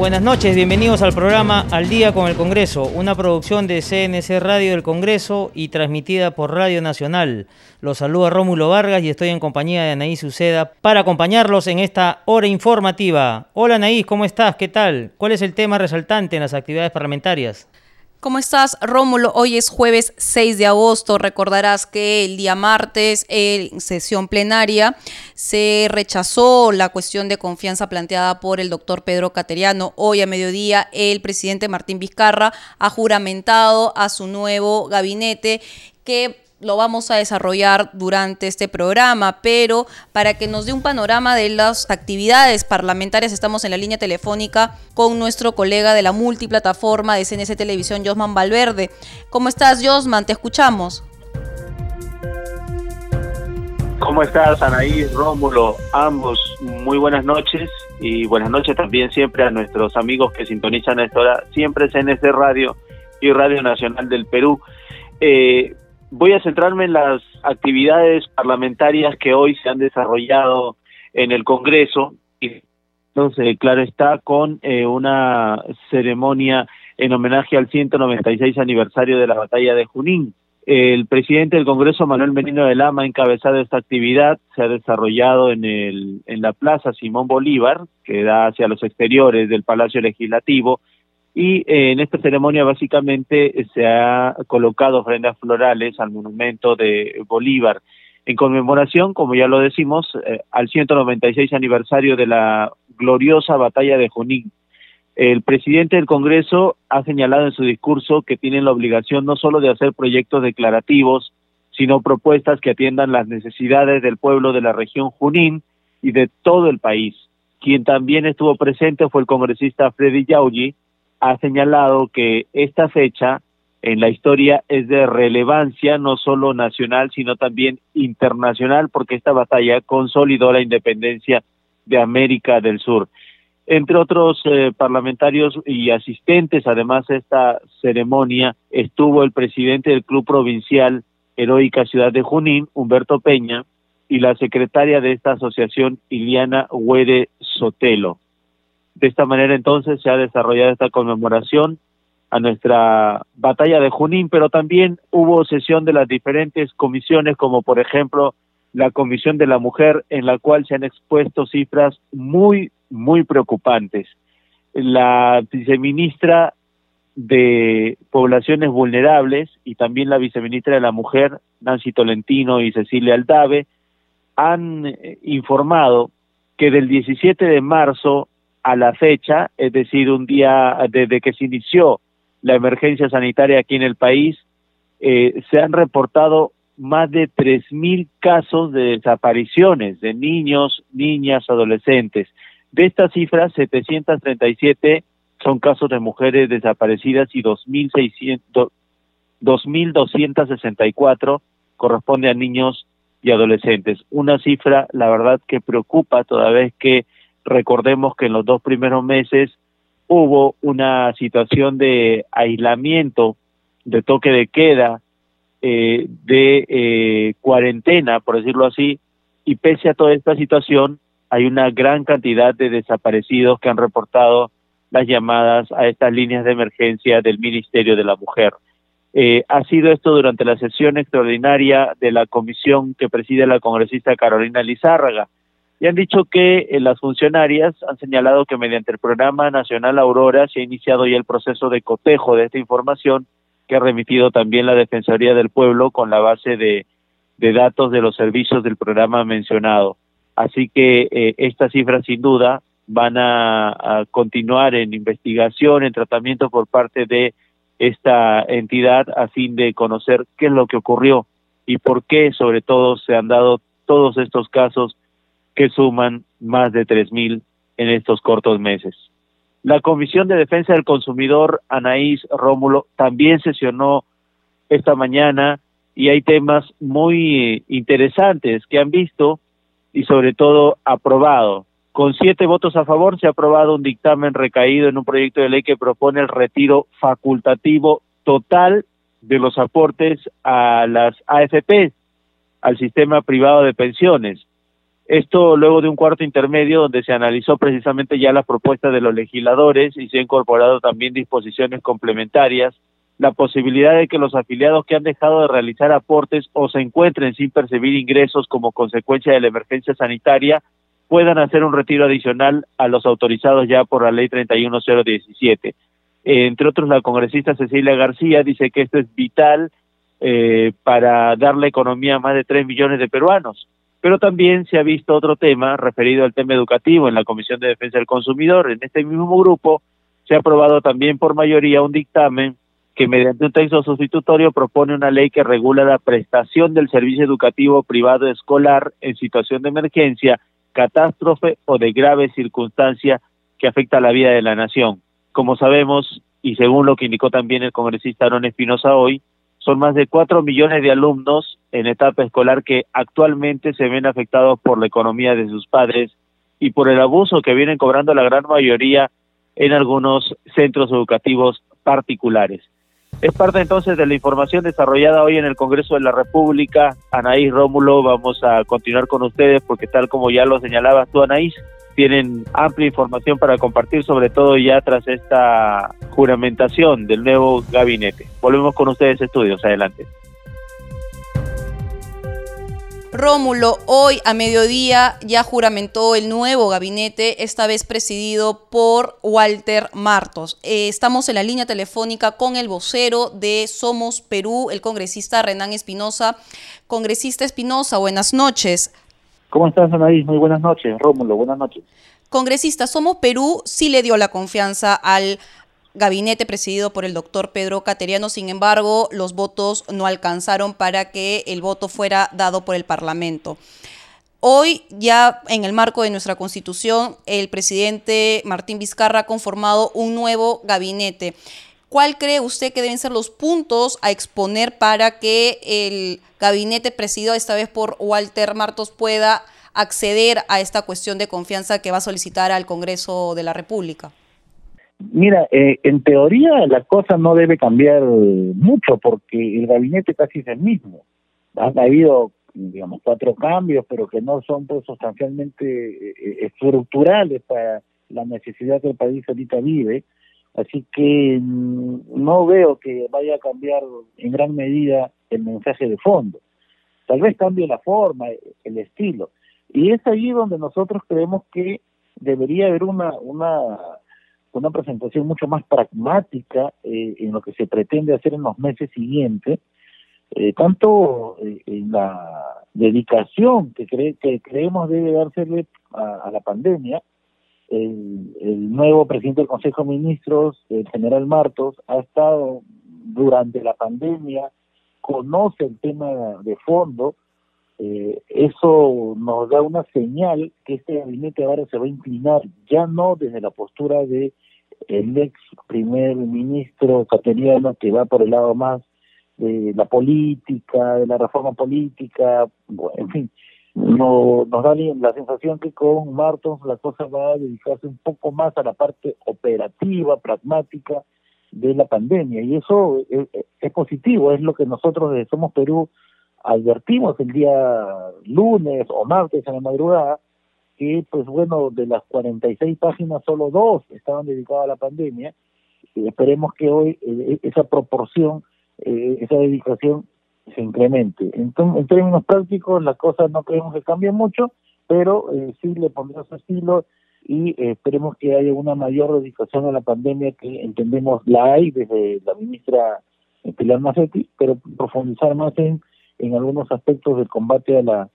Buenas noches, bienvenidos al programa Al Día con el Congreso, una producción de CNC Radio del Congreso y transmitida por Radio Nacional. Los saluda Rómulo Vargas y estoy en compañía de Anaís Uceda para acompañarlos en esta hora informativa. Hola Anaís, ¿cómo estás? ¿Qué tal? ¿Cuál es el tema resaltante en las actividades parlamentarias? ¿Cómo estás, Rómulo? Hoy es jueves 6 de agosto. Recordarás que el día martes, en sesión plenaria, se rechazó la cuestión de confianza planteada por el doctor Pedro Cateriano. Hoy a mediodía, el presidente Martín Vizcarra ha juramentado a su nuevo gabinete que lo vamos a desarrollar durante este programa, pero para que nos dé un panorama de las actividades parlamentarias, estamos en la línea telefónica con nuestro colega de la multiplataforma de CNC Televisión, Josman Valverde. ¿Cómo estás, Josman? Te escuchamos. ¿Cómo estás, Anaí, Rómulo? Ambos, muy buenas noches y buenas noches también siempre a nuestros amigos que sintonizan a esta hora, siempre CNC Radio y Radio Nacional del Perú. Eh, voy a centrarme en las actividades parlamentarias que hoy se han desarrollado en el Congreso. y Entonces, claro está, con eh, una ceremonia en homenaje al 196 aniversario de la batalla de Junín. El presidente del Congreso, Manuel Menino de Lama, ha encabezado esta actividad. Se ha desarrollado en, el, en la Plaza Simón Bolívar, que da hacia los exteriores del Palacio Legislativo, y eh, en esta ceremonia básicamente eh, se ha colocado ofrendas florales al monumento de Bolívar en conmemoración, como ya lo decimos, eh, al 196 aniversario de la gloriosa batalla de Junín. El presidente del Congreso ha señalado en su discurso que tienen la obligación no solo de hacer proyectos declarativos, sino propuestas que atiendan las necesidades del pueblo de la región Junín y de todo el país. Quien también estuvo presente fue el congresista Freddy Yauli, ha señalado que esta fecha en la historia es de relevancia no solo nacional, sino también internacional, porque esta batalla consolidó la independencia de América del Sur. Entre otros eh, parlamentarios y asistentes, además de esta ceremonia, estuvo el presidente del Club Provincial Heroica Ciudad de Junín, Humberto Peña, y la secretaria de esta asociación, Iliana Huere Sotelo. De esta manera entonces se ha desarrollado esta conmemoración a nuestra batalla de Junín, pero también hubo sesión de las diferentes comisiones, como por ejemplo la Comisión de la Mujer, en la cual se han expuesto cifras muy, muy preocupantes. La viceministra de Poblaciones Vulnerables y también la viceministra de la Mujer, Nancy Tolentino y Cecilia Aldave, han eh, informado que del 17 de marzo a la fecha, es decir, un día desde que se inició la emergencia sanitaria aquí en el país, eh, se han reportado más de 3.000 casos de desapariciones de niños, niñas, adolescentes. De estas cifras, 737 son casos de mujeres desaparecidas y 2.264 corresponde a niños y adolescentes. Una cifra, la verdad, que preocupa toda vez que Recordemos que en los dos primeros meses hubo una situación de aislamiento, de toque de queda, eh, de eh, cuarentena, por decirlo así, y pese a toda esta situación, hay una gran cantidad de desaparecidos que han reportado las llamadas a estas líneas de emergencia del Ministerio de la Mujer. Eh, ha sido esto durante la sesión extraordinaria de la comisión que preside la congresista Carolina Lizárraga y han dicho que eh, las funcionarias han señalado que mediante el programa nacional Aurora se ha iniciado ya el proceso de cotejo de esta información que ha remitido también la Defensoría del Pueblo con la base de, datos de los servicios del programa mencionado. Así que eh, estas cifras sin duda van a, continuar en investigación, en tratamiento por parte de esta entidad a fin de conocer qué es lo que ocurrió y por qué sobre todo se han dado todos estos casos que suman más de 3.000 en estos cortos meses. La Comisión de Defensa del Consumidor, Anaís Rómulo, también sesionó esta mañana y hay temas muy interesantes que han visto y sobre todo aprobado. Con siete votos a favor se ha aprobado un dictamen recaído en un proyecto de ley que propone el retiro facultativo total de los aportes a las AFP, al sistema privado de pensiones. Esto luego de un cuarto intermedio donde se analizó precisamente ya la propuesta de los legisladores y se ha incorporado también disposiciones complementarias, la posibilidad de que los afiliados que han dejado de realizar aportes o se encuentren sin percibir ingresos como consecuencia de la emergencia sanitaria puedan hacer un retiro adicional a los autorizados ya por la ley 31017. entre otros, la congresista Cecilia García dice que esto es vital eh, para darle economía a más de 3 millones de peruanos. Pero también se ha visto otro tema referido al tema educativo en la Comisión de Defensa del Consumidor. En este mismo grupo se ha aprobado también por mayoría un dictamen que mediante un texto sustitutorio propone una ley que regula la prestación del servicio educativo privado escolar en situación de emergencia, catástrofe o de grave circunstancia que afecta a la vida de la nación. Como sabemos, y según lo que indicó también el congresista Aaron Espinosa hoy, son más de cuatro millones de alumnos en etapa escolar que actualmente se ven afectados por la economía de sus padres y por el abuso que vienen cobrando la gran mayoría en algunos centros educativos particulares. Es parte entonces de la información desarrollada hoy en el Congreso de la República. Anaís Rómulo, vamos a continuar con ustedes porque tal como ya lo señalabas tú, Anaís, tienen amplia información para compartir, sobre todo ya tras esta juramentación del nuevo gabinete. Volvemos con ustedes, estudios. Adelante. Rómulo, hoy a mediodía ya juramentó el nuevo gabinete, esta vez presidido por Walter Martos. Eh, estamos en la línea telefónica con el vocero de Somos Perú, el congresista Renán Espinosa. Congresista Espinosa, buenas noches. ¿Cómo estás, Anaís? Muy buenas noches. Rómulo, buenas noches. Congresista, Somos Perú sí le dio la confianza al gabinete presidido por el doctor Pedro Cateriano. Sin embargo, los votos no alcanzaron para que el voto fuera dado por el Parlamento. Hoy, ya en el marco de nuestra Constitución, el presidente Martín Vizcarra ha conformado un nuevo gabinete. ¿Cuál cree usted que deben ser los puntos a exponer para que el gabinete presidido esta vez por Walter Martos pueda acceder a esta cuestión de confianza que va a solicitar al Congreso de la República? Mira, eh, en teoría la cosa no debe cambiar mucho porque el gabinete casi es el mismo. Han habido, digamos, cuatro cambios, pero que no son pues, sustancialmente eh, estructurales para la necesidad que el país ahorita vive. Así que mm, no veo que vaya a cambiar en gran medida el mensaje de fondo. Tal vez cambie la forma, el estilo. Y es ahí donde nosotros creemos que debería haber una, una una presentación mucho más pragmática eh, en lo que se pretende hacer en los meses siguientes, eh, tanto eh, en la dedicación que, que creemos debe dársele a, la pandemia. El, el, nuevo presidente del Consejo de Ministros, el general Martos, ha estado durante la pandemia, conoce el tema de fondo, eh, eso nos da una señal que este gabinete ahora se va a inclinar ya no desde la postura de el ex primer ministro cateriano que va por el lado más de la política, de la reforma política, en fin, no, nos da la sensación que con Martons la cosa va a dedicarse un poco más a la parte operativa, pragmática de la pandemia y eso es, es positivo, es lo que nosotros desde Somos Perú advertimos el día lunes o martes en la madrugada, que pues bueno, de las 46 páginas solo dos estaban dedicadas a la pandemia, y esperemos que hoy eh, esa proporción, eh, esa dedicación se incremente. Entonces, en términos prácticos, las cosas no creemos que cambien mucho, pero eh, sí le pondremos su estilo y esperemos que haya una mayor dedicación a la pandemia que entendemos la hay desde la ministra Pilar Macetti, pero profundizar más en en algunos aspectos del combate a la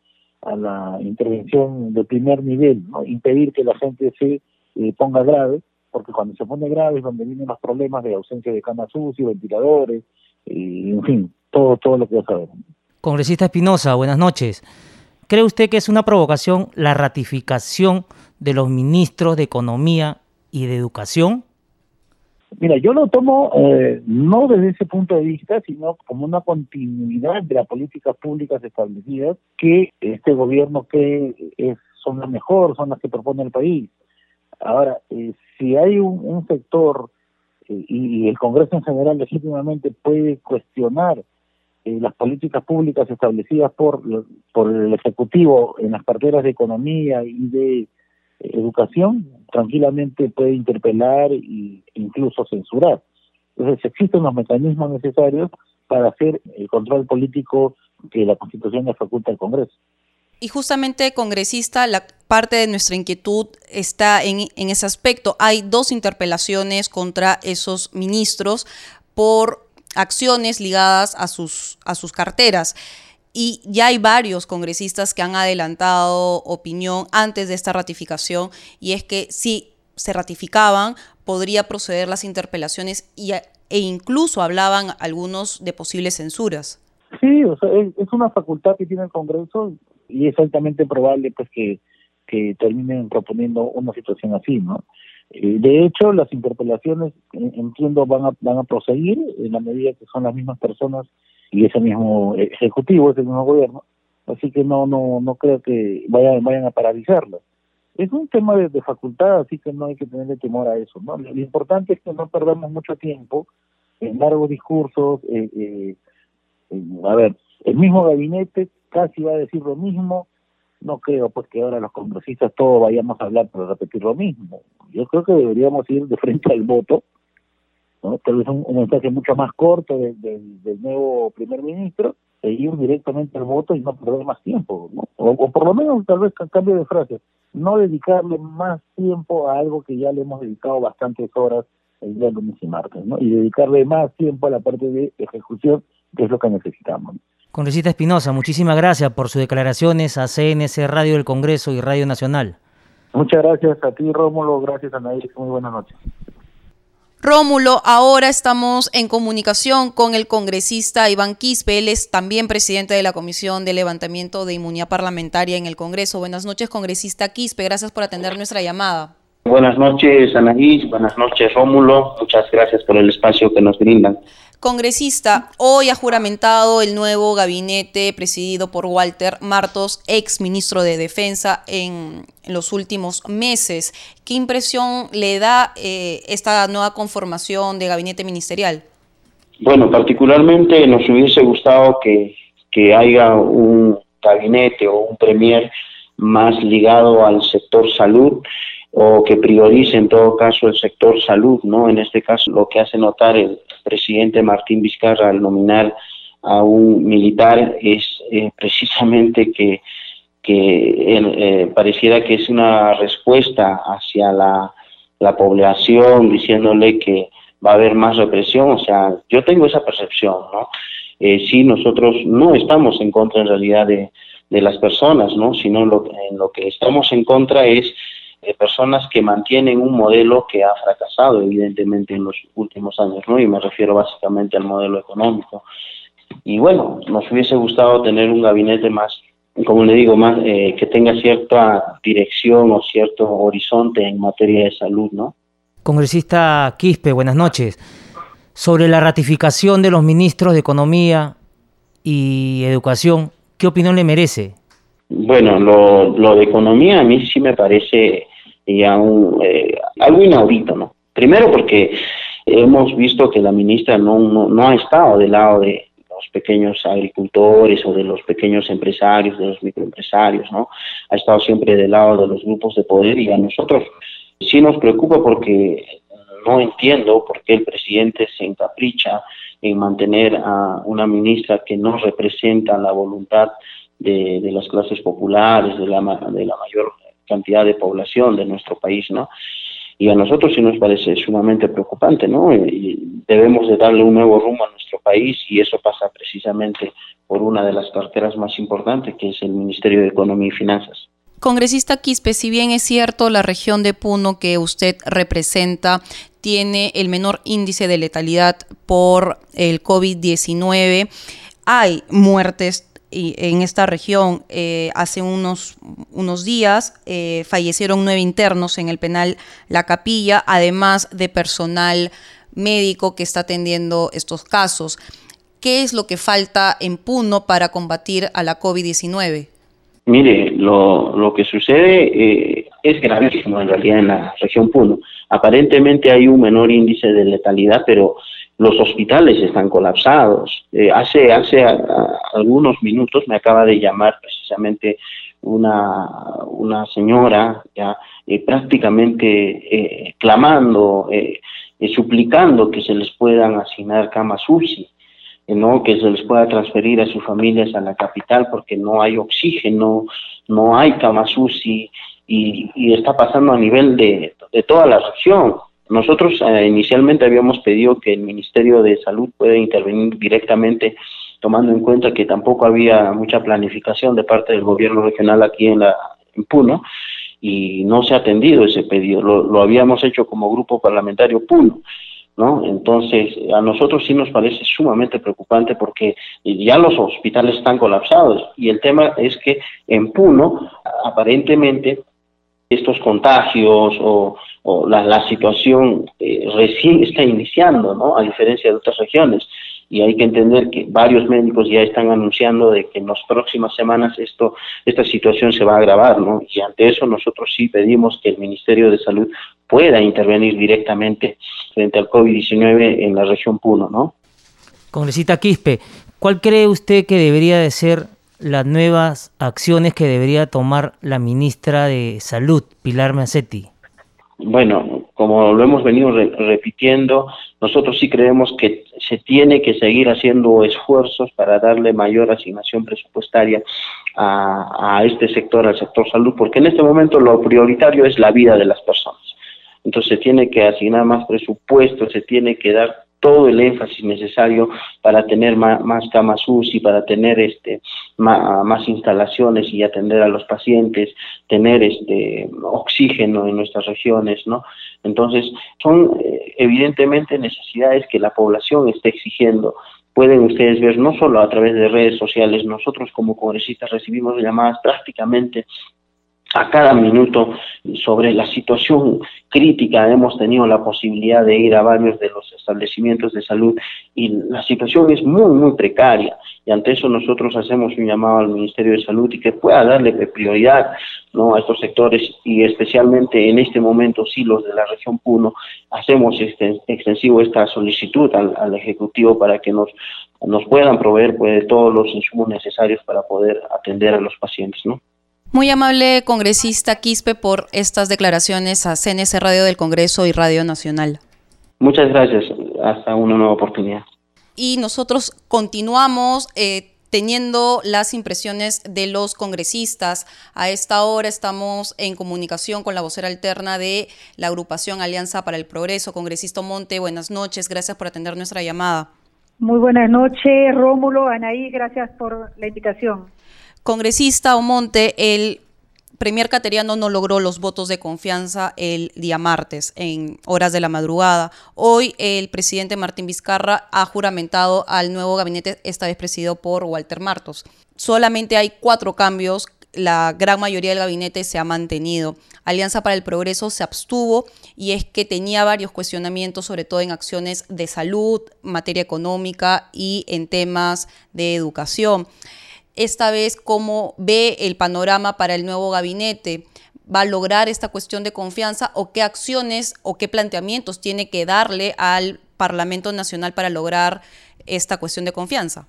a la intervención de primer nivel, ¿no? impedir que la gente se eh, ponga grave, porque cuando se pone grave es donde vienen los problemas de ausencia de camas UCI, ventiladores, y en fin, todo, todo lo que ya sabemos. Congresista Espinosa, buenas noches. ¿Cree usted que es una provocación la ratificación de los ministros de Economía y de educación? Mira, yo lo tomo eh, no desde ese punto de vista, sino como una continuidad de las políticas públicas establecidas que este gobierno que es, son las mejores, son las que propone el país. Ahora, eh, si hay un, sector eh, y, el Congreso en general legítimamente puede cuestionar las políticas públicas establecidas por, por el Ejecutivo en las carteras de Economía y de educación tranquilamente puede interpelar e incluso censurar. Entonces existen los mecanismos necesarios para hacer el control político que la Constitución le faculta al Congreso. Y justamente, congresista, la parte de nuestra inquietud está en, en ese aspecto. Hay dos interpelaciones contra esos ministros por acciones ligadas a sus, a sus carteras. Y ya hay varios congresistas que han adelantado opinión antes de esta ratificación y es que si se ratificaban, podría proceder las interpelaciones y, e incluso hablaban algunos de posibles censuras. Sí, o sea, es, una facultad que tiene el Congreso y es altamente probable pues que, que terminen proponiendo una situación así, ¿no? Eh, de hecho, las interpelaciones, entiendo, van a, van a proseguir en la medida que son las mismas personas y ese mismo ejecutivo, ese mismo gobierno, así que no no no creo que vayan vayan a paralizarlo. Es un tema de, facultad, así que no hay que tenerle temor a eso. ¿no? Lo, importante es que no perdamos mucho tiempo en largos discursos. Eh, eh, a ver, el mismo gabinete casi va a decir lo mismo. No creo pues que ahora los congresistas todos vayamos a hablar para repetir lo mismo. Yo creo que deberíamos ir de frente al voto Tal vez un, mensaje mucho más corto del nuevo primer ministro e ir directamente al voto y no perder más tiempo, O, por lo menos tal vez cambio de frase, no dedicarle más tiempo a algo que ya le hemos dedicado bastantes horas el día lunes y martes, ¿no? Y dedicarle más tiempo a la parte de ejecución, que es lo que necesitamos. Congresista Espinosa, muchísimas gracias por sus declaraciones a CNC Radio del Congreso y Radio Nacional. Muchas gracias a ti, Rómulo. Gracias, a. Muy buenas noches. Rómulo, ahora estamos en comunicación con el congresista Iván Quispe, él es también presidente de la Comisión de Levantamiento de Inmunidad Parlamentaria en el Congreso. Buenas noches, congresista Quispe, gracias por atender nuestra llamada. Buenas noches, Anaís, buenas noches, Rómulo, muchas gracias por el espacio que nos brindan. Congresista, hoy ha juramentado el nuevo gabinete presidido por Walter Martos, ex ministro de Defensa en, los últimos meses. ¿Qué impresión le da eh, esta nueva conformación de gabinete ministerial? Bueno, particularmente nos hubiese gustado que, que haya un gabinete o un premier más ligado al sector salud o que priorice en todo caso el sector salud, ¿no? En este caso lo que hace notar el presidente Martín Vizcarra al nominar a un militar es eh, precisamente que, que eh, pareciera que es una respuesta hacia la, la población diciéndole que va a haber más represión, o sea, yo tengo esa percepción, ¿no? Eh, sí, nosotros no estamos en contra en realidad de, de las personas, ¿no? Sino en lo que estamos en contra es personas que mantienen un modelo que ha fracasado evidentemente en los últimos años, ¿no? Y me refiero básicamente al modelo económico. Y bueno, nos hubiese gustado tener un gabinete más, como le digo, más eh, que tenga cierta dirección o cierto horizonte en materia de salud, ¿no? Congresista Quispe, buenas noches. Sobre la ratificación de los ministros de Economía y Educación, ¿qué opinión le merece? Bueno, lo, lo de economía a mí sí me parece y un, eh, algo inaudito, ¿no? Primero porque hemos visto que la ministra no, no, ha estado del lado de los pequeños agricultores o de los pequeños empresarios, de los microempresarios, ¿no? Ha estado siempre del lado de los grupos de poder y a nosotros sí nos preocupa porque no entiendo por qué el presidente se encapricha en mantener a una ministra que no representa la voluntad de, de las clases populares, de la, de la mayor cantidad de población de nuestro país, ¿no? Y a nosotros sí nos parece sumamente preocupante, ¿no? Y debemos de darle un nuevo rumbo a nuestro país y eso pasa precisamente por una de las carteras más importantes, que es el Ministerio de Economía y Finanzas. Congresista Quispe, si bien es cierto, la región de Puno que usted representa tiene el menor índice de letalidad por el COVID-19, hay muertes en esta región eh, hace unos, unos días. Eh, fallecieron nueve internos en el penal La Capilla, además de personal médico que está atendiendo estos casos. ¿Qué es lo que falta en Puno para combatir a la COVID-19? Mire, lo, lo que sucede eh, es gravísimo en realidad en la región Puno. Aparentemente hay un menor índice de letalidad, pero los hospitales están colapsados. Eh, hace hace algunos minutos me acaba de llamar precisamente una, una señora ya eh, prácticamente eh, clamando, suplicando que se les puedan asignar camas UCI. ¿no? que se les pueda transferir a sus familias a la capital porque no hay oxígeno, no hay camas UCI y, y está pasando a nivel de, de toda la región. Nosotros eh, inicialmente habíamos pedido que el Ministerio de Salud pueda intervenir directamente, tomando en cuenta que tampoco había mucha planificación de parte del gobierno regional aquí en, la, en Puno, y no se ha atendido ese pedido. Lo, habíamos hecho como grupo parlamentario Puno. ¿No? Entonces, a nosotros sí nos parece sumamente preocupante porque ya los hospitales están colapsados y el tema es que en Puno, aparentemente, estos contagios o la situación eh, recién está iniciando, ¿no? A diferencia de otras regiones. Y hay que entender que varios médicos ya están anunciando de que en las próximas semanas esto, esta situación se va a agravar, ¿no? Y ante eso nosotros sí pedimos que el Ministerio de Salud pueda intervenir directamente frente al COVID-19 en la región Puno, ¿no? Congresista Quispe, ¿cuál cree usted que debería de ser las nuevas acciones que debería tomar la ministra de Salud, Pilar Macetti? Bueno, como lo hemos venido repitiendo, nosotros sí creemos que se tiene que seguir haciendo esfuerzos para darle mayor asignación presupuestaria a, a este sector, al sector salud, porque en este momento lo prioritario es la vida de las personas. Entonces se tiene que asignar más presupuesto, se tiene que dar todo el énfasis necesario para tener más, camas UCI, para tener este más, instalaciones y atender a los pacientes, tener este oxígeno en nuestras regiones, ¿no? Entonces, son eh, evidentemente necesidades que la población está exigiendo. Pueden ustedes ver no solo a través de redes sociales, nosotros como congresistas recibimos llamadas prácticamente a cada minuto sobre la situación crítica. Hemos tenido la posibilidad de ir a varios de los establecimientos de salud y la situación es muy, muy precaria. Y ante eso nosotros hacemos un llamado al Ministerio de Salud y que pueda darle prioridad ¿no? a estos sectores y especialmente en este momento, sí, los de la región Puno, hacemos este, extensivo esta solicitud al, Ejecutivo para que nos, nos puedan proveer pues, todos los insumos necesarios para poder atender a los pacientes. ¿no? Muy amable congresista Quispe por estas declaraciones a CNS Radio del Congreso y Radio Nacional. Muchas gracias. Hasta una nueva oportunidad. Y nosotros continuamos. Eh, teniendo las impresiones de los congresistas. A esta hora estamos en comunicación con la vocera alterna de la agrupación Alianza para el Progreso. Congresista Monte, buenas noches, gracias por atender nuestra llamada. Muy buenas noches, Rómulo, Anaí, gracias por la invitación. Congresista Omonte, el Premier Cateriano no logró los votos de confianza el día martes, en horas de la madrugada. Hoy el presidente Martín Vizcarra ha juramentado al nuevo gabinete, esta vez presidido por Walter Martos. Solamente hay cuatro cambios, la gran mayoría del gabinete se ha mantenido. Alianza para el Progreso se abstuvo y es que tenía varios cuestionamientos, sobre todo en acciones de salud, materia económica y en temas de educación esta vez cómo ve el panorama para el nuevo gabinete. ¿Va a lograr esta cuestión de confianza o qué acciones o qué planteamientos tiene que darle al Parlamento Nacional para lograr esta cuestión de confianza?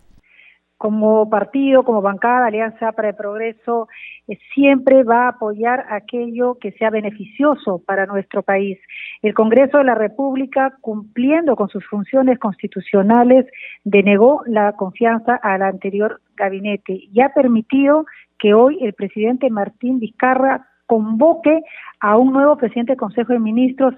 Como partido, como bancada, Alianza para el Progreso, siempre va a apoyar aquello que sea beneficioso para nuestro país. El Congreso de la República, cumpliendo con sus funciones constitucionales, denegó la confianza al anterior gabinete y ha permitido que hoy el presidente Martín Vizcarra convoque a un nuevo presidente del Consejo de Ministros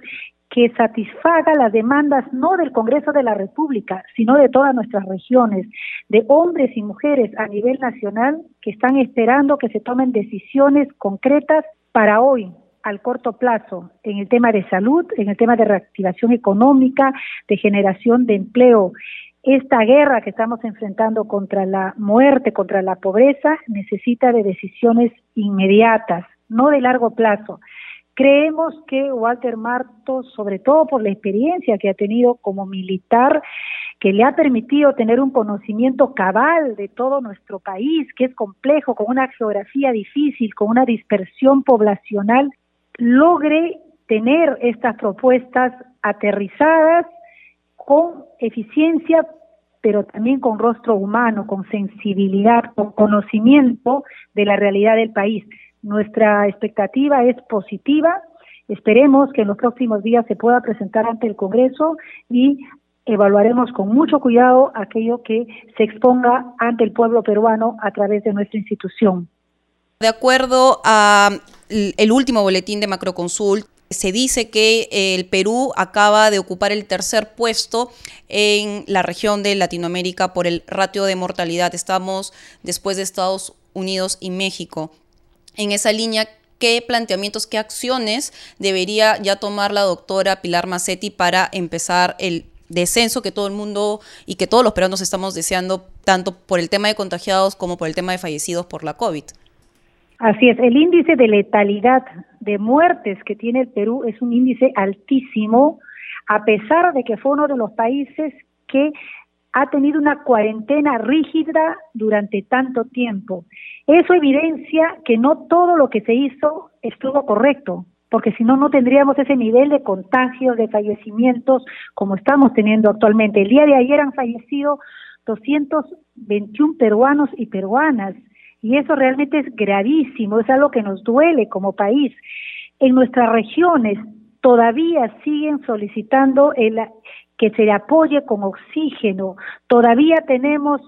que satisfaga las demandas no del Congreso de la República, sino de todas nuestras regiones, de hombres y mujeres a nivel nacional están esperando que se tomen decisiones concretas para hoy, al corto plazo, en el tema de salud, en el tema de reactivación económica, de generación de empleo. esta guerra que estamos enfrentando contra la muerte, contra la pobreza, necesita de decisiones inmediatas, no de largo plazo. Creemos que Walter Marto, sobre todo por la experiencia que ha tenido como militar, que le ha permitido tener un conocimiento cabal de todo nuestro país, que es complejo, con una geografía difícil, con una dispersión poblacional, logre tener estas propuestas aterrizadas con eficiencia, pero también con rostro humano, con sensibilidad, con conocimiento de la realidad del país. Nuestra expectativa es positiva. Esperemos que en los próximos días se pueda presentar ante el Congreso y evaluaremos con mucho cuidado aquello que se exponga ante el pueblo peruano a través de nuestra institución. De acuerdo a el último boletín de Macroconsult, se dice que el Perú acaba de ocupar el tercer puesto en la región de Latinoamérica por el ratio de mortalidad. Estamos después de Estados Unidos y México. En esa línea, ¿qué planteamientos, qué acciones debería ya tomar la doctora Pilar Macetti para empezar el descenso que todo el mundo y que todos los peruanos estamos deseando, tanto por el tema de contagiados como por el tema de fallecidos por la COVID? Así es, el índice de letalidad de muertes que tiene el Perú es un índice altísimo, a pesar de que fue uno de los países que ha tenido una cuarentena rígida durante tanto tiempo. Eso evidencia que no todo lo que se hizo estuvo correcto, porque si no, no tendríamos ese nivel de contagios, de fallecimientos como estamos teniendo actualmente. El día de ayer han fallecido 221 peruanos y peruanas. Y eso realmente es gravísimo, es algo que nos duele como país. En nuestras regiones todavía siguen solicitando el, que se le apoye con oxígeno. Todavía tenemos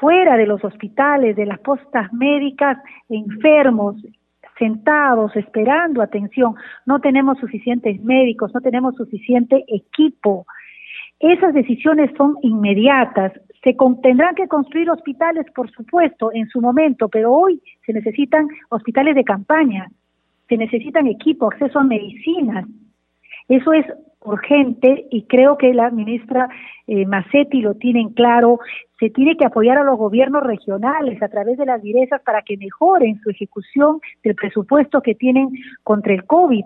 fuera de los hospitales, de las postas médicas, enfermos, sentados, esperando atención. No tenemos suficientes médicos, no tenemos suficiente equipo. Esas decisiones son inmediatas. Se tendrán que construir hospitales, por supuesto, en su momento, pero hoy se necesitan hospitales de campaña, se necesitan equipo, acceso a medicinas. Eso es urgente y creo que la ministra eh, Macetti lo tiene en claro. Se tiene que apoyar a los gobiernos regionales a través de las direzas para que mejoren su ejecución del presupuesto que tienen contra el COVID.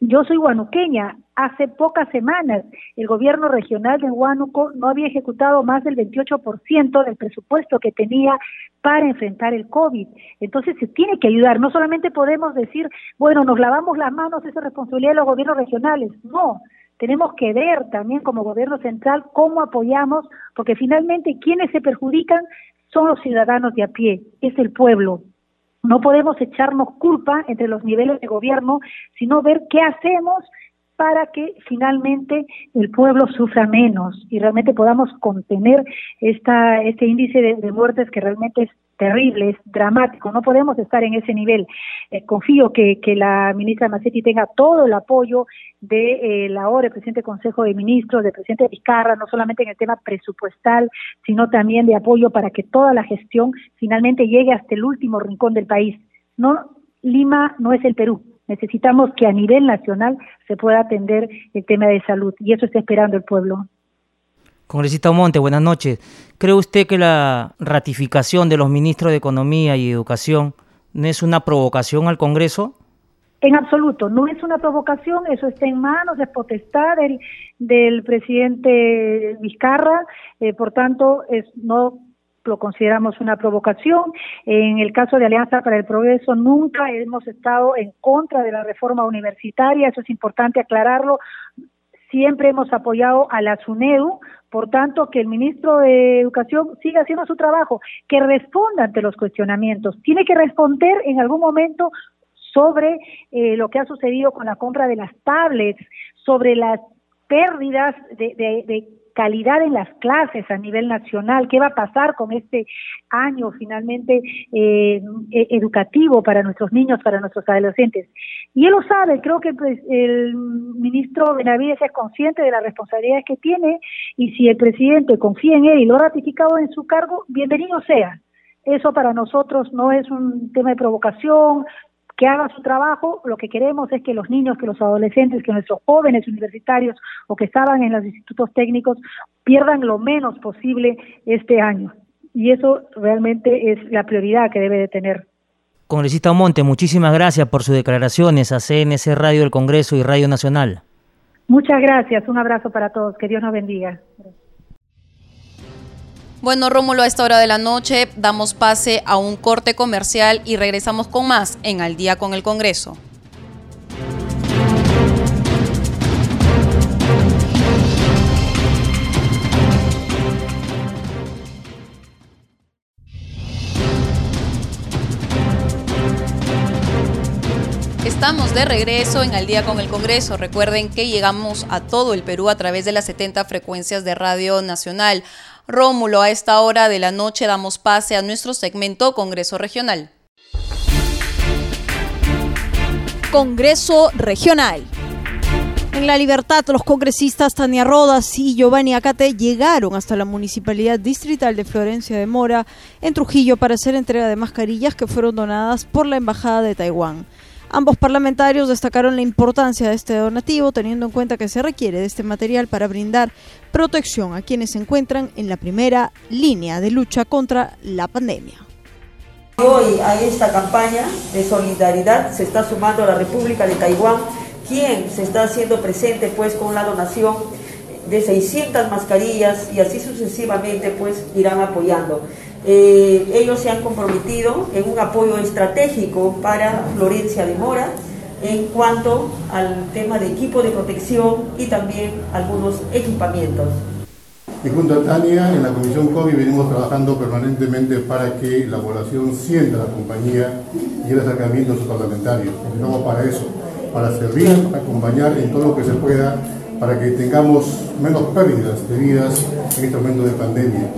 Yo soy guanuqueña. Hace pocas semanas el gobierno regional de Huánuco no había ejecutado más del 28% del presupuesto que tenía para enfrentar el COVID. Entonces se tiene que ayudar. No solamente podemos decir, bueno, nos lavamos las manos, esa responsabilidad de los gobiernos regionales. No, tenemos que ver también como gobierno central cómo apoyamos, porque finalmente quienes se perjudican son los ciudadanos de a pie, es el pueblo. No podemos echarnos culpa entre los niveles de gobierno, sino ver qué hacemos para que finalmente el pueblo sufra menos y realmente podamos contener esta, este índice de, muertes que realmente es terrible, es dramático, no podemos estar en ese nivel. Eh, confío que, la ministra Macetti tenga todo el apoyo de eh, la hora del presidente del Consejo de Ministros, del presidente Vizcarra, no solamente en el tema presupuestal, sino también de apoyo para que toda la gestión finalmente llegue hasta el último rincón del país. No, Lima no es el Perú, necesitamos que a nivel nacional se pueda atender el tema de salud y eso está esperando el pueblo. Congresista Monte, buenas noches. ¿Cree usted que la ratificación de los ministros de Economía y Educación no es una provocación al Congreso? En absoluto, no es una provocación, eso está en manos, de potestad del, del presidente Vizcarra, eh, por tanto, es, no lo consideramos una provocación. En el caso de Alianza para el Progreso, nunca hemos estado en contra de la reforma universitaria, eso es importante aclararlo. Siempre hemos apoyado a la SUNEDU, por tanto, que el ministro de Educación siga haciendo su trabajo, que responda ante los cuestionamientos. Tiene que responder en algún momento sobre eh, lo que ha sucedido con la compra de las tablets, sobre las pérdidas de, de calidad en las clases a nivel nacional, qué va a pasar con este año finalmente eh, e-, educativo para nuestros niños, para nuestros adolescentes. Y él lo sabe, creo que pues, el ministro Benavides es consciente de las responsabilidades que tiene y si el presidente confía en él y lo ha ratificado en su cargo, bienvenido sea. Eso para nosotros no es un tema de provocación, que haga su trabajo. Lo que queremos es que los niños, que los adolescentes, que nuestros jóvenes universitarios o que estaban en los institutos técnicos pierdan lo menos posible este año. Y eso realmente es la prioridad que debe de tener. Congresista Monte, muchísimas gracias por sus declaraciones a CNC Radio del Congreso y Radio Nacional. Muchas gracias, un abrazo para todos, que Dios nos bendiga. Bueno, Rómulo, a esta hora de la noche damos pase a un corte comercial y regresamos con más en Al día con el Congreso. Estamos de regreso en Al día con el Congreso. Recuerden que llegamos a todo el Perú a través de las 70 frecuencias de Radio Nacional. Rómulo, a esta hora de la noche damos pase a nuestro segmento Congreso Regional. Congreso Regional. En La Libertad, los congresistas Tania Rodas y Giovanni Acate llegaron hasta la Municipalidad Distrital de Florencia de Mora, en Trujillo, para hacer entrega de mascarillas que fueron donadas por la Embajada de Taiwán. Ambos parlamentarios destacaron la importancia de este donativo, teniendo en cuenta que se requiere de este material para brindar protección a quienes se encuentran en la primera línea de lucha contra la pandemia. Hoy a esta campaña de solidaridad se está sumando la República de Taiwán, quien se está haciendo presente pues con la donación de 600 mascarillas y así sucesivamente pues irán apoyando. Eh, ellos se han comprometido en un apoyo estratégico para Florencia de Mora en cuanto al tema de equipo de protección y también algunos equipamientos. Y junto a Tania, en la Comisión COVID venimos trabajando permanentemente para que la población sienta la compañía y el acercamiento a sus parlamentarios. Estamos para eso, para servir, acompañar en todo lo que se pueda, para que tengamos menos pérdidas de vidas en este momento de pandemia.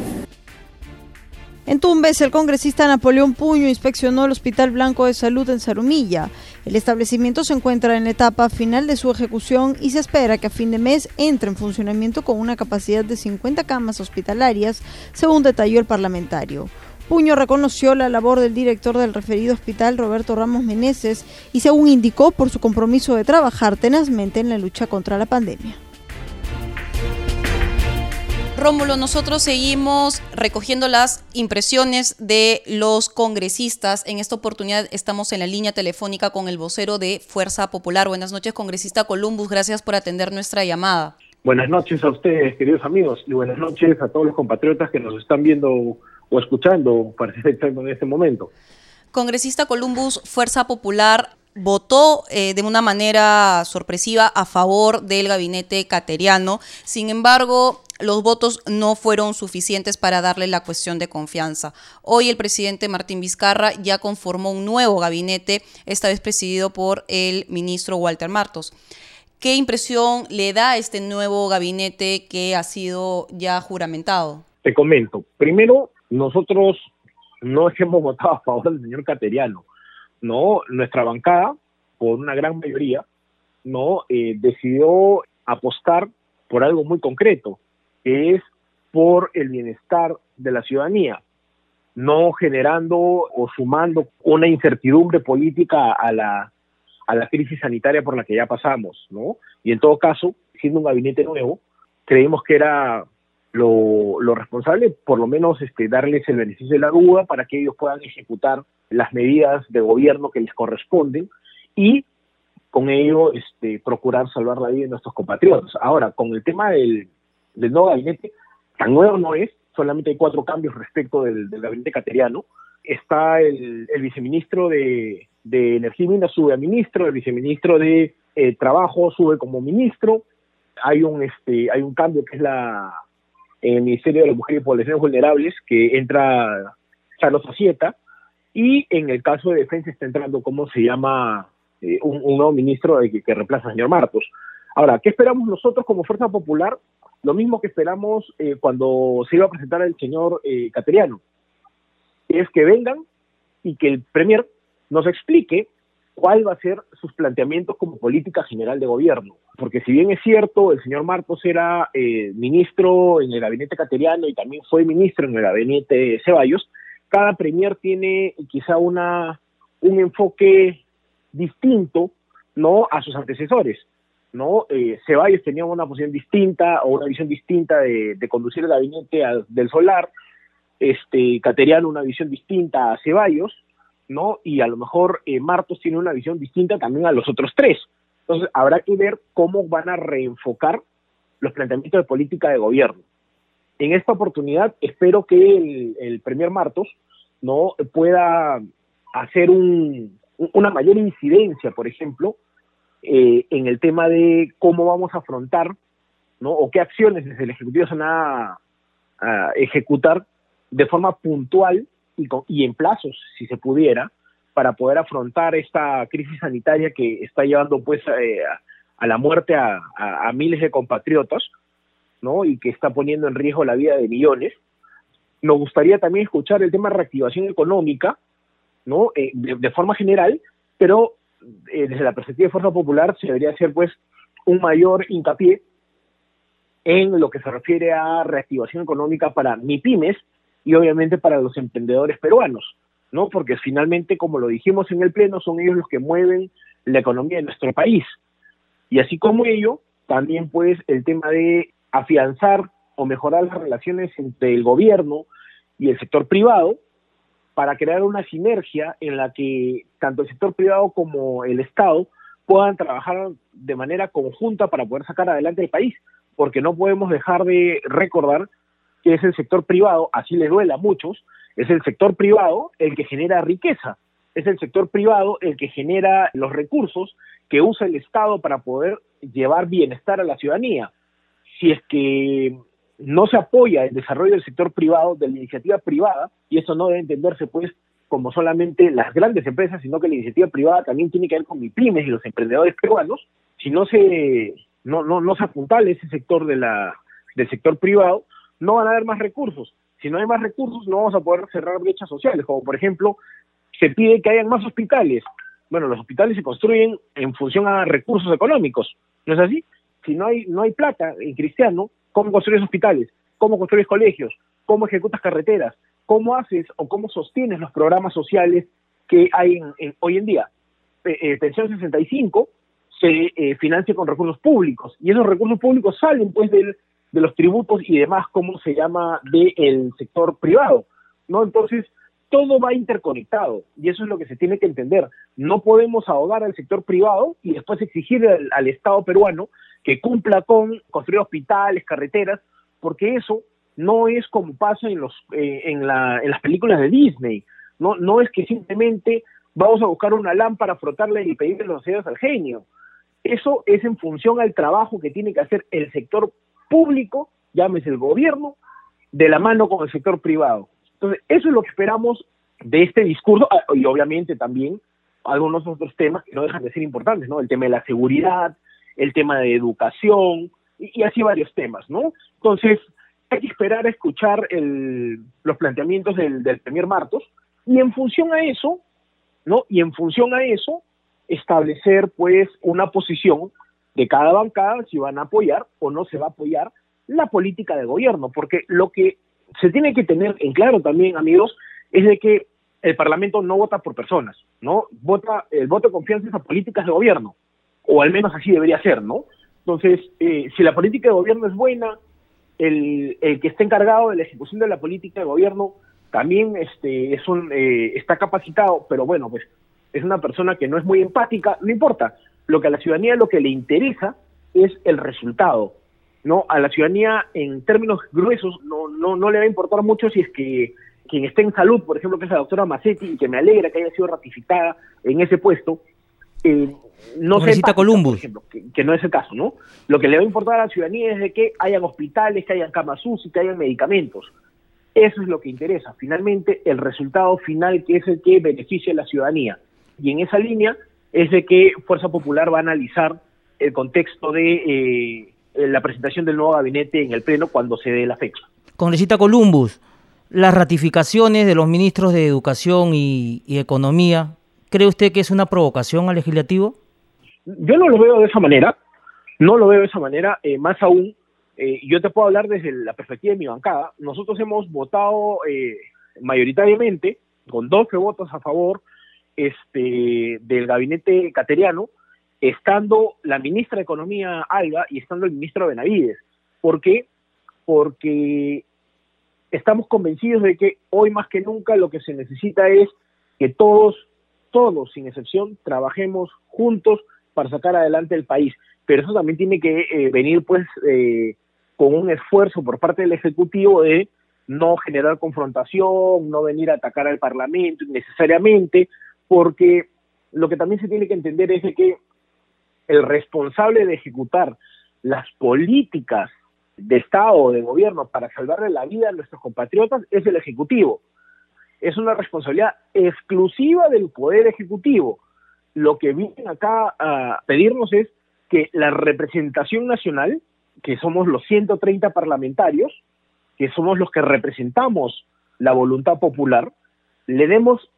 En Tumbes, el congresista Napoleón Puño inspeccionó el Hospital Blanco de Salud en Zarumilla. El establecimiento se encuentra en la etapa final de su ejecución y se espera que a fin de mes entre en funcionamiento con una capacidad de 50 camas hospitalarias, según detalló el parlamentario. Puño reconoció la labor del director del referido hospital, Roberto Ramos Meneses, y según indicó, por su compromiso de trabajar tenazmente en la lucha contra la pandemia. Rómulo, nosotros seguimos recogiendo las impresiones de los congresistas. En esta oportunidad estamos en la línea telefónica con el vocero de Fuerza Popular. Buenas noches, congresista Columbus. Gracias por atender nuestra llamada. Buenas noches a ustedes, queridos amigos, y buenas noches a todos los compatriotas que nos están viendo o escuchando para en este momento. Congresista Columbus, Fuerza Popular votó eh, de una manera sorpresiva a favor del gabinete cateriano. Sin embargo, los votos no fueron suficientes para darle la cuestión de confianza. Hoy el presidente Martín Vizcarra ya conformó un nuevo gabinete, esta vez presidido por el ministro Walter Martos. ¿Qué impresión le da este nuevo gabinete que ha sido ya juramentado? Te comento. Primero, nosotros no hemos votado a favor del señor Cateriano. No, nuestra bancada, por una gran mayoría, no eh, decidió apostar por algo muy concreto, es por el bienestar de la ciudadanía, no generando o sumando una incertidumbre política a la, a la crisis sanitaria por la que ya pasamos, ¿no? Y en todo caso, siendo un gabinete nuevo, creímos que era lo, lo, responsable, por lo menos este, darles el beneficio de la duda para que ellos puedan ejecutar las medidas de gobierno que les corresponden y con ello este, procurar salvar la vida de nuestros compatriotas. Ahora, con el tema del, del nuevo gabinete, tan nuevo no es, solamente hay cuatro cambios respecto del, gabinete cateriano. Está el, viceministro de, Energía y Minas, sube a ministro, el viceministro de eh, Trabajo sube como ministro, hay un, este, hay un cambio que es la el Ministerio de la Mujer y Poblaciones Vulnerables, que entra Carlos Acieta, y en el caso de defensa está entrando, ¿cómo se llama? Eh, un, nuevo ministro que, reemplaza al señor Marcos. Ahora, ¿qué esperamos nosotros como Fuerza Popular? Lo mismo que esperamos eh, cuando se iba a presentar el señor eh, Cateriano, es que vengan y que el Premier nos explique cuál va a ser sus planteamientos como política general de gobierno. Porque si bien es cierto, el señor Marcos era eh, ministro en el gabinete cateriano y también fue ministro en el gabinete Ceballos, cada premier tiene quizá una, un enfoque distinto no a sus antecesores. ¿No? Eh, Ceballos tenía una posición distinta o una visión distinta de, conducir el gabinete del solar, este, Cateriano una visión distinta a Ceballos, ¿no? Y a lo mejor eh, Martos tiene una visión distinta también a los otros tres. Entonces habrá que ver cómo van a reenfocar los planteamientos de política de gobierno. En esta oportunidad espero que el, el Premier Martos no pueda hacer un, una mayor incidencia, por ejemplo, eh, en el tema de cómo vamos a afrontar, ¿no? O qué acciones desde el Ejecutivo se van a, ejecutar de forma puntual y, y en plazos, si se pudiera, para poder afrontar esta crisis sanitaria que está llevando pues eh, a, la muerte a, miles de compatriotas, ¿no? Y que está poniendo en riesgo la vida de millones. Nos gustaría también escuchar el tema de reactivación económica, ¿no? Eh, de, forma general, pero eh, desde la perspectiva de Fuerza Popular se debería hacer pues un mayor hincapié en lo que se refiere a reactivación económica para MIPIMES y obviamente para los emprendedores peruanos, ¿no? Porque finalmente, como lo dijimos en el Pleno, son ellos los que mueven la economía de nuestro país. Y así como ello, también pues el tema de afianzar o mejorar las relaciones entre el gobierno y el sector privado, para crear una sinergia en la que tanto el sector privado como el Estado puedan trabajar de manera conjunta para poder sacar adelante el país, porque no podemos dejar de recordar que es el sector privado, así le duele a muchos, es el sector privado el que genera riqueza, es el sector privado el que genera los recursos que usa el Estado para poder llevar bienestar a la ciudadanía. Si es que no se apoya el desarrollo del sector privado, de la iniciativa privada, y eso no debe entenderse pues como solamente las grandes empresas, sino que la iniciativa privada también tiene que ver con pymes y los emprendedores peruanos, si no se no, no, no se apuntala ese sector de la, del sector privado, no van a haber más recursos. Si no hay más recursos, no vamos a poder cerrar brechas sociales, como por ejemplo, se pide que hayan más hospitales. Bueno, los hospitales se construyen en función a recursos económicos, ¿no es así? Si no hay, no hay plata en cristiano, cómo construyes hospitales, cómo construyes colegios, cómo ejecutas carreteras, cómo haces o cómo sostienes los programas sociales que hay en, hoy en día. Eh, Pensión 65 se eh, financia con recursos públicos y esos recursos públicos salen pues de los tributos y demás, como se llama, del sector privado, ¿no? Entonces, todo va interconectado y eso es lo que se tiene que entender. No podemos ahogar al sector privado y después exigir al Estado peruano que cumpla con construir hospitales, carreteras, porque eso no es como pasa en, los, eh, en, la, en las películas de Disney. No, es que simplemente vamos a buscar una lámpara, frotarle y pedirle los dedos al genio. Eso es en función al trabajo que tiene que hacer el sector público, llámese el gobierno, de la mano con el sector privado. Entonces, eso es lo que esperamos de este discurso ah, y obviamente también algunos otros temas que no dejan de ser importantes, ¿no? El tema de la seguridad, el tema de educación y, así varios temas, ¿no? Entonces, hay que esperar a escuchar el, los planteamientos del, del Premier Martos y en función a eso, ¿no? Y en función a eso, establecer pues una posición de cada bancada si van a apoyar o no se va a apoyar la política de gobierno, porque lo que se tiene que tener en claro también, amigos, es de que el Parlamento no vota por personas, ¿no? Vota, el voto de confianza es a políticas de gobierno o al menos así debería ser, ¿no? Entonces, eh, si la política de gobierno es buena, el, el, que esté encargado de la ejecución de la política de gobierno también este, es un, eh, está capacitado, pero bueno, pues es una persona que no es muy empática, no importa. Lo que a la ciudadanía lo que le interesa es el resultado, ¿no? A la ciudadanía, en términos gruesos, no, no, no le va a importar mucho si es que quien esté en salud, por ejemplo, que es la doctora Macetti, y que me alegra que haya sido ratificada en ese puesto, eh, no necesita Columbus. que, no es el caso, ¿no? Lo que le va a importar a la ciudadanía es de que hayan hospitales, que hayan camas y que hayan medicamentos. Eso es lo que interesa. Finalmente, el resultado final que es el que beneficia a la ciudadanía. Y en esa línea es de que Fuerza Popular va a analizar el contexto de eh, la presentación del nuevo gabinete en el Pleno cuando se dé la fecha. Congresista Columbus, las ratificaciones de los ministros de Educación y Economía ¿Cree usted que es una provocación al legislativo? Yo no lo veo de esa manera, no lo veo de esa manera, eh, más aún, eh, yo te puedo hablar desde la perspectiva de mi bancada, nosotros hemos votado eh, mayoritariamente, con 12 votos a favor este, del gabinete cateriano, estando la ministra de Economía Alba y estando el ministro Benavides. ¿Por qué? Porque estamos convencidos de que hoy más que nunca lo que se necesita es que todos, todos sin excepción, trabajemos juntos para sacar adelante el país. Pero eso también tiene que eh, venir pues eh, con un esfuerzo por parte del Ejecutivo de no generar confrontación, no venir a atacar al Parlamento innecesariamente, porque lo que también se tiene que entender es que el responsable de ejecutar las políticas de Estado o de gobierno para salvarle la vida a nuestros compatriotas es el Ejecutivo. Es una responsabilidad exclusiva del Poder Ejecutivo. Lo que vienen acá a pedirnos es que la representación nacional, que somos los 130 parlamentarios, que somos los que representamos la voluntad popular, le demos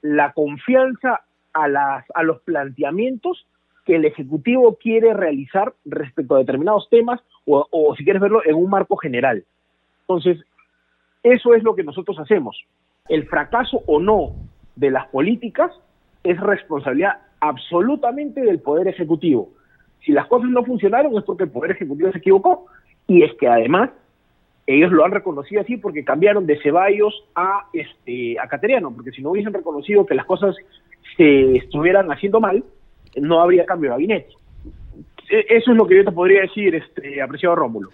la confianza a, los planteamientos que el Ejecutivo quiere realizar respecto a determinados temas o, si quieres verlo en un marco general. Entonces, eso es lo que nosotros hacemos. El fracaso o no de las políticas es responsabilidad absolutamente del Poder Ejecutivo. Si las cosas no funcionaron es porque el Poder Ejecutivo se equivocó y es que además ellos lo han reconocido así porque cambiaron de Ceballos a este a Cateriano, porque si no hubiesen reconocido que las cosas se estuvieran haciendo mal, no habría cambio de gabinete. E, eso es lo que yo te podría decir, este, apreciado Rómulo.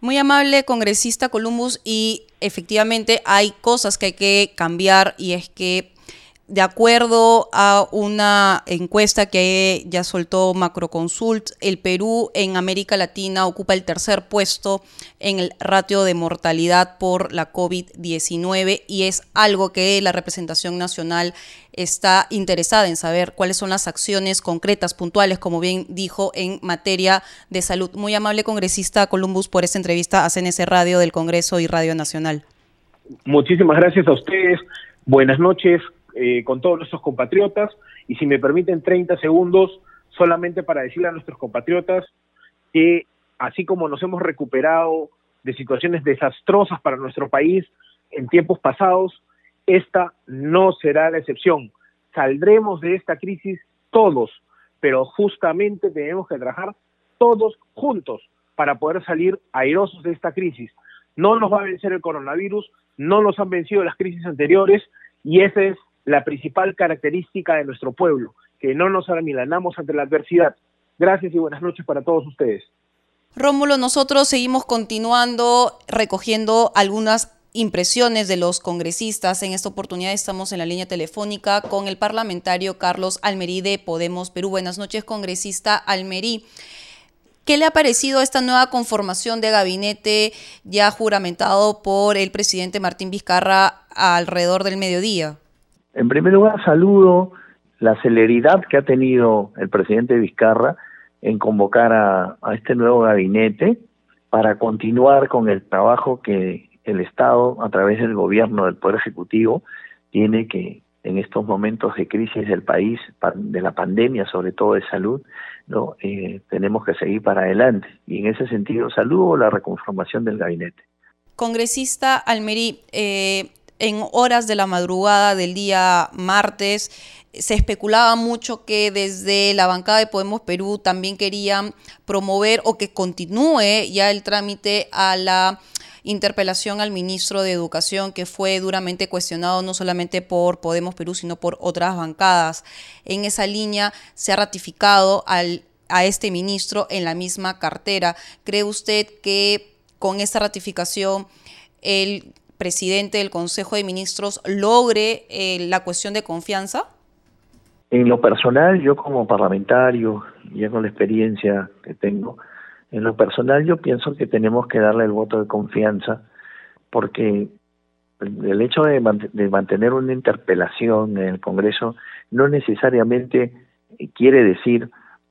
Muy amable congresista Columbus y efectivamente hay cosas que hay que cambiar y es que de acuerdo a una encuesta que ya soltó Macroconsult, el Perú en América Latina ocupa el tercer puesto en el ratio de mortalidad por la COVID-19 y es algo que la representación nacional está interesada en saber cuáles son las acciones concretas, puntuales, como bien dijo, en materia de salud. Muy amable congresista Columbus por esta entrevista a CNC Radio del Congreso y Radio Nacional. Muchísimas gracias a ustedes. Buenas noches. Eh, con todos nuestros compatriotas y si me permiten 30 segundos solamente para decirle a nuestros compatriotas que así como nos hemos recuperado de situaciones desastrosas para nuestro país en tiempos pasados, esta no será la excepción. Saldremos de esta crisis todos, pero justamente tenemos que trabajar todos juntos para poder salir airosos de esta crisis. No nos va a vencer el coronavirus, no nos han vencido las crisis anteriores y ese es la principal característica de nuestro pueblo, que no nos amilanamos ante la adversidad. Gracias y buenas noches para todos ustedes. Rómulo, nosotros seguimos continuando recogiendo algunas impresiones de los congresistas. En esta oportunidad estamos en la línea telefónica con el parlamentario Carlos Almerí de Podemos Perú. Buenas noches, congresista Almerí. ¿Qué le ha parecido esta nueva conformación de gabinete ya juramentado por el presidente Martín Vizcarra alrededor del mediodía? En primer lugar, saludo la celeridad que ha tenido el presidente Vizcarra en convocar a, este nuevo gabinete para continuar con el trabajo que el Estado, a través del gobierno, del Poder Ejecutivo, tiene que, en estos momentos de crisis del país, de la pandemia, sobre todo de salud, no eh, tenemos que seguir para adelante. Y en ese sentido, saludo la reconformación del gabinete. Congresista Almerí, eh, en horas de la madrugada del día martes se especulaba mucho que desde la bancada de Podemos Perú también querían promover o que continúe ya el trámite a la interpelación al ministro de Educación que fue duramente cuestionado no solamente por Podemos Perú, sino por otras bancadas. En esa línea se ha ratificado al, a este ministro en la misma cartera. ¿Cree usted que con esta ratificación el presidente del Consejo de Ministros logre eh, la cuestión de confianza? En lo personal, yo como parlamentario, ya con la experiencia que tengo, en lo personal yo pienso que tenemos que darle el voto de confianza porque el hecho de, de mantener una interpelación en el Congreso no necesariamente quiere decir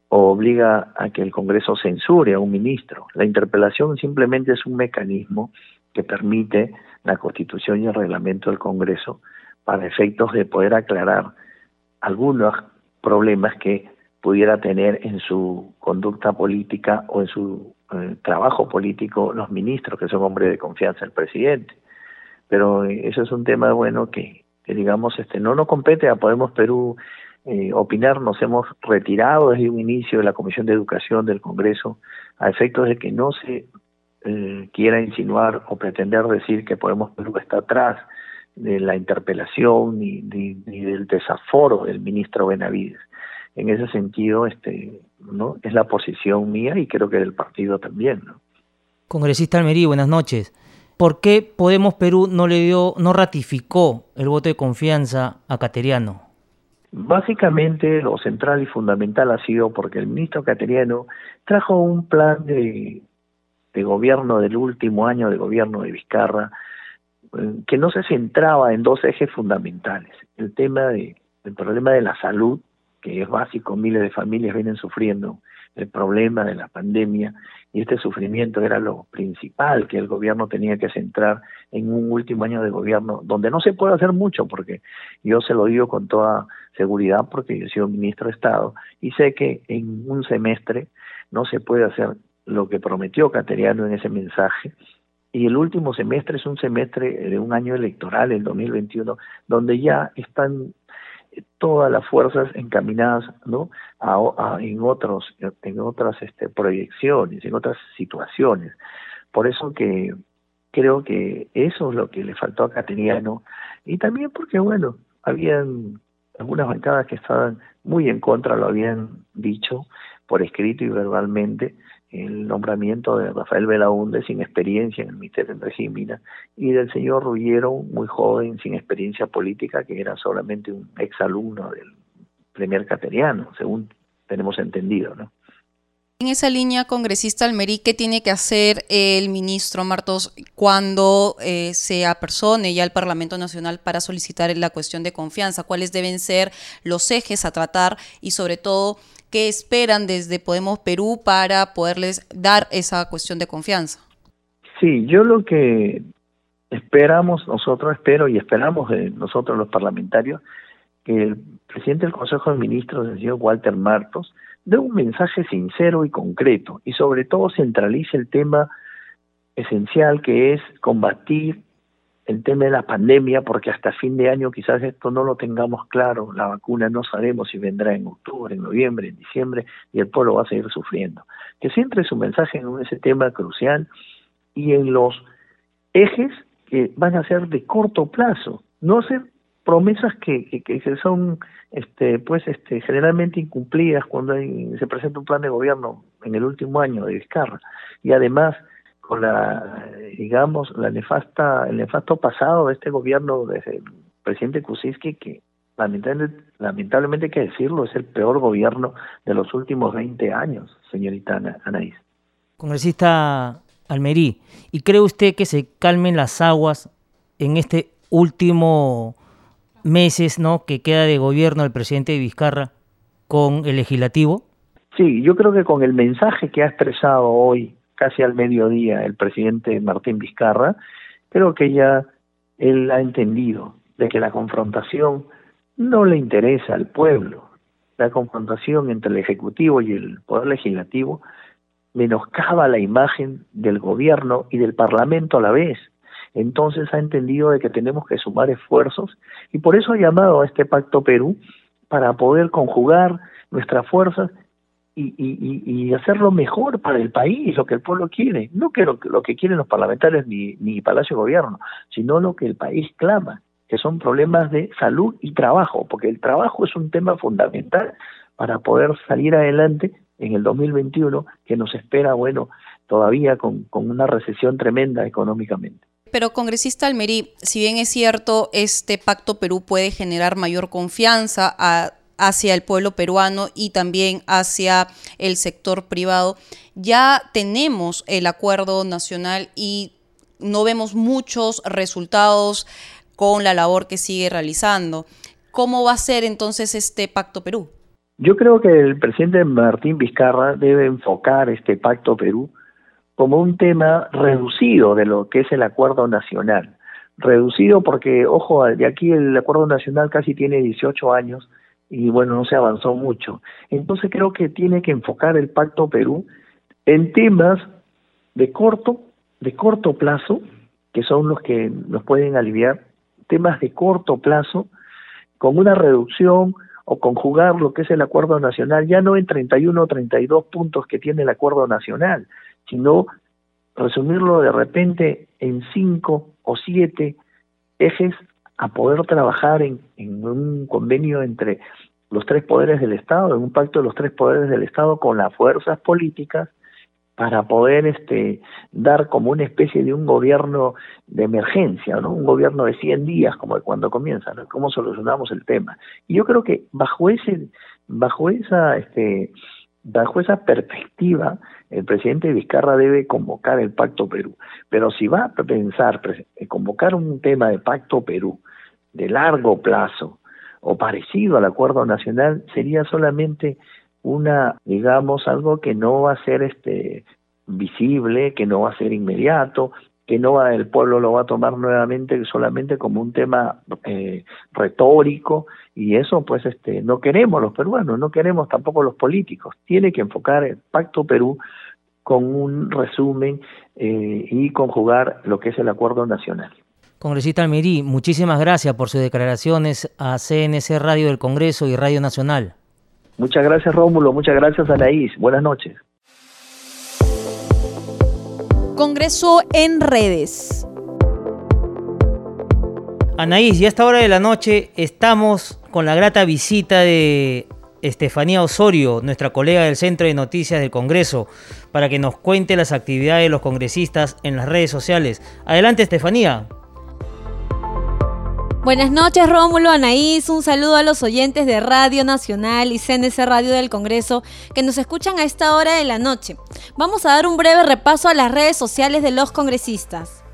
o obliga a que el Congreso censure a un ministro. La interpelación simplemente es un mecanismo que permite la Constitución y el reglamento del Congreso para efectos de poder aclarar algunos problemas que pudiera tener en su conducta política o en su eh, trabajo político los ministros, que son hombres de confianza del presidente. Pero eso es un tema bueno que que digamos, este, no nos compete a Podemos Perú eh, opinar, nos hemos retirado desde un inicio de la Comisión de Educación del Congreso a efectos de que no se eh, quiera insinuar o pretender decir que Podemos Perú está atrás de la interpelación ni, ni, del desaforo del ministro Benavides. En ese sentido, este, ¿no? es la posición mía y creo que del partido también. ¿no? Congresista Almerí, buenas noches. ¿Por qué Podemos Perú no le dio, no ratificó el voto de confianza a Cateriano? Básicamente lo central y fundamental ha sido porque el ministro Cateriano trajo un plan de, de gobierno del último año de gobierno de Vizcarra que no se centraba en dos ejes fundamentales. El tema de, el problema de la salud, que es básico, miles de familias vienen sufriendo el problema de la pandemia y este sufrimiento era lo principal que el gobierno tenía que centrar en un último año de gobierno donde no se puede hacer mucho porque yo se lo digo con toda seguridad porque yo he sido ministro de Estado y sé que en un semestre no se puede hacer lo que prometió Cateriano en ese mensaje. Y el último semestre es un semestre de un año electoral, el 2021, donde ya están todas las fuerzas encaminadas no a, en otros en otras este, proyecciones en otras situaciones. Por eso que creo que eso es lo que le faltó a Cateriano. Y también porque bueno habían algunas bancadas que estaban muy en contra lo habían dicho por escrito y verbalmente el nombramiento de Rafael Belaunde sin experiencia en el Ministerio de Régimen y del señor Rullero, muy joven, sin experiencia política, que era solamente un exalumno del Premier Cateriano, según tenemos entendido, ¿no? En esa línea, congresista Almerí, ¿qué tiene que hacer el ministro Martos cuando eh, se apersone ya al Parlamento Nacional para solicitar la cuestión de confianza? ¿Cuáles deben ser los ejes a tratar y sobre todo qué esperan desde Podemos Perú para poderles dar esa cuestión de confianza. Sí, yo lo que esperamos, nosotros espero y esperamos de nosotros los parlamentarios, que el presidente del Consejo de Ministros, el señor Walter Martos, dé un mensaje sincero y concreto y sobre todo centralice el tema esencial que es combatir el tema de la pandemia, porque hasta fin de año quizás esto no lo tengamos claro, la vacuna no sabemos si vendrá en octubre, en noviembre, en diciembre, y el pueblo va a seguir sufriendo. Que centre su mensaje en ese tema crucial y en los ejes que van a ser de corto plazo, no hacer promesas que, que, son este, pues este, generalmente incumplidas cuando se presenta un plan de gobierno en el último año de Vizcarra y además con la, digamos, la nefasta, el nefasto pasado de este gobierno del presidente Kuczynski, que lamentablemente, lamentablemente hay que decirlo, es el peor gobierno de los últimos 20 años, señorita Anaís. Congresista Almerí, ¿y cree usted que se calmen las aguas en este último meses ¿no? que queda de gobierno del presidente de Vizcarra con el legislativo? Sí, yo creo que con el mensaje que ha expresado hoy casi al mediodía el presidente Martín Vizcarra, creo que ya él ha entendido de que la confrontación no le interesa al pueblo. La confrontación entre el Ejecutivo y el Poder Legislativo menoscaba la imagen del gobierno y del Parlamento a la vez. Entonces ha entendido de que tenemos que sumar esfuerzos y por eso ha llamado a este Pacto Perú para poder conjugar nuestras fuerzas y, y, y, hacerlo mejor para el país, lo que el pueblo quiere, no que lo, que quieren los parlamentarios ni, ni Palacio de Gobierno, sino lo que el país clama, que son problemas de salud y trabajo, porque el trabajo es un tema fundamental para poder salir adelante en el 2021, que nos espera, bueno, todavía con, con una recesión tremenda económicamente. Pero congresista Almerí, si bien es cierto, este pacto Perú puede generar mayor confianza a hacia el pueblo peruano y también hacia el sector privado. Ya tenemos el acuerdo nacional y no vemos muchos resultados con la labor que sigue realizando. ¿Cómo va a ser entonces este Pacto Perú? Yo creo que el presidente Martín Vizcarra debe enfocar este Pacto Perú como un tema reducido de lo que es el acuerdo nacional. Reducido porque, ojo, de aquí el acuerdo nacional casi tiene 18 años y bueno, no se avanzó mucho. Entonces creo que tiene que enfocar el Pacto Perú en temas de corto, de corto plazo, que son los que nos pueden aliviar temas de corto plazo con una reducción o conjugar lo que es el acuerdo nacional, ya no en 31 o 32 puntos que tiene el acuerdo nacional, sino resumirlo de repente en cinco o siete ejes a poder trabajar en, un convenio entre los tres poderes del Estado, en un pacto de los tres poderes del Estado con las fuerzas políticas para poder este dar como una especie de un gobierno de emergencia, ¿no? Un gobierno de 100 días como cuando comienza, ¿no? ¿Cómo solucionamos el tema? Y yo creo que bajo ese bajo esa este bajo esa perspectiva el presidente Vizcarra debe convocar el Pacto Perú, pero si va a pensar convocar un tema de Pacto Perú de largo plazo o parecido al acuerdo nacional sería solamente una, digamos, algo que no va a ser este visible, que no va a ser inmediato, que no va, el pueblo lo va a tomar nuevamente solamente como un tema eh, retórico y eso pues este no queremos los peruanos, no queremos tampoco los políticos. Tiene que enfocar el Pacto Perú con un resumen eh, y conjugar lo que es el acuerdo nacional. Congresista Almerí, muchísimas gracias por sus declaraciones a CNC Radio del Congreso y Radio Nacional. Muchas gracias Rómulo, muchas gracias Anaís. Buenas noches. Congreso en redes. Anaís, ya a esta hora de la noche estamos con la grata visita de Estefanía Osorio, nuestra colega del Centro de Noticias del Congreso, para que nos cuente las actividades de los congresistas en las redes sociales. Adelante, Estefanía. Buenas noches, Rómulo, Anaís. Un saludo a los oyentes de Radio Nacional y CNC Radio del Congreso que nos escuchan a esta hora de la noche. Vamos a dar un breve repaso a las redes sociales de los congresistas.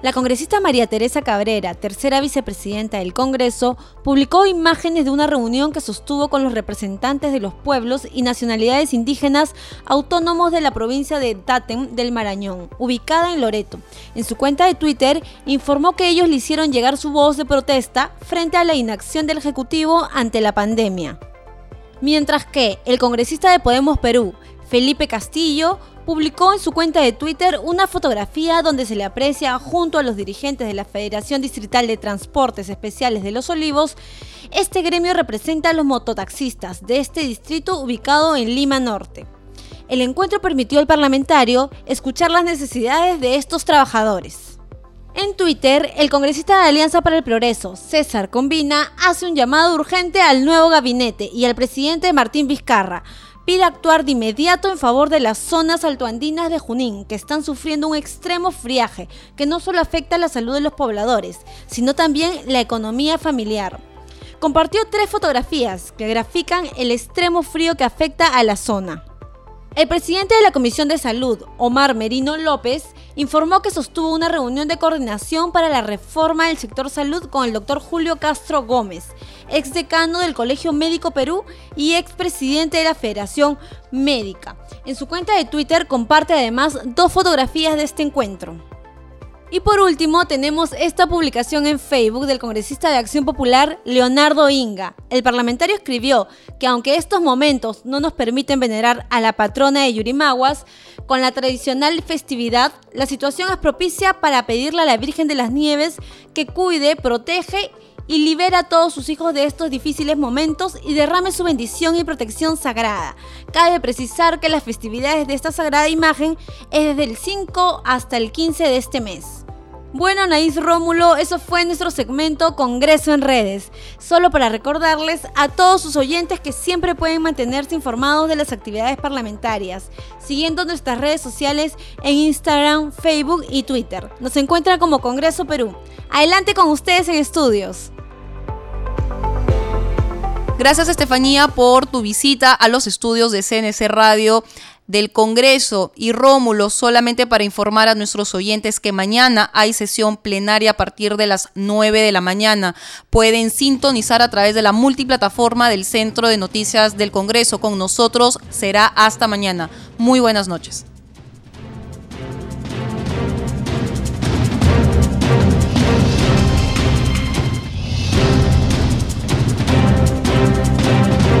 La congresista María Teresa Cabrera, tercera vicepresidenta del Congreso, publicó imágenes de una reunión que sostuvo con los representantes de los pueblos y nacionalidades indígenas autónomos de la provincia de Tatem del Marañón, ubicada en Loreto. En su cuenta de Twitter informó que ellos le hicieron llegar su voz de protesta frente a la inacción del Ejecutivo ante la pandemia. Mientras que el congresista de Podemos Perú, Felipe Castillo, publicó en su cuenta de Twitter una fotografía donde se le aprecia junto a los dirigentes de la Federación Distrital de Transportes Especiales de Los Olivos. Este gremio representa a los mototaxistas de este distrito ubicado en Lima Norte. El encuentro permitió al parlamentario escuchar las necesidades de estos trabajadores. En Twitter, el congresista de Alianza para el Progreso, César Combina, hace un llamado urgente al nuevo gabinete y al presidente Martín Vizcarra pide actuar de inmediato en favor de las zonas altoandinas de Junín, que están sufriendo un extremo friaje que no solo afecta la salud de los pobladores, sino también la economía familiar. Compartió tres fotografías que grafican el extremo frío que afecta a la zona. El presidente de la Comisión de Salud, Omar Merino López, informó que sostuvo una reunión de coordinación para la reforma del sector salud con el doctor Julio Castro Gómez, ex decano del Colegio Médico Perú y ex presidente de la Federación Médica. En su cuenta de Twitter comparte además dos fotografías de este encuentro. Y por último, tenemos esta publicación en Facebook del congresista de Acción Popular, Leonardo Inga. El parlamentario escribió que aunque estos momentos no nos permiten venerar a la patrona de Yurimaguas, con la tradicional festividad, la situación es propicia para pedirle a la Virgen de las Nieves que cuide, protege y libera a todos sus hijos de estos difíciles momentos y derrame su bendición y protección sagrada. Cabe precisar que las festividades de esta sagrada imagen es desde el 5 hasta el 15 de este mes. Bueno, Anaís Rómulo, eso fue nuestro segmento Congreso en Redes. Solo para recordarles a todos sus oyentes que siempre pueden mantenerse informados de las actividades parlamentarias, siguiendo nuestras redes sociales en Instagram, Facebook y Twitter. Nos encuentran como Congreso Perú. Adelante con ustedes en estudios. Gracias Estefanía por tu visita a los estudios de CNC Radio del Congreso y Rómulo, solamente para informar a nuestros oyentes que mañana hay sesión plenaria a partir de las 9 de la mañana. Pueden sintonizar a través de la multiplataforma del Centro de Noticias del Congreso. Con nosotros será hasta mañana. Muy buenas noches.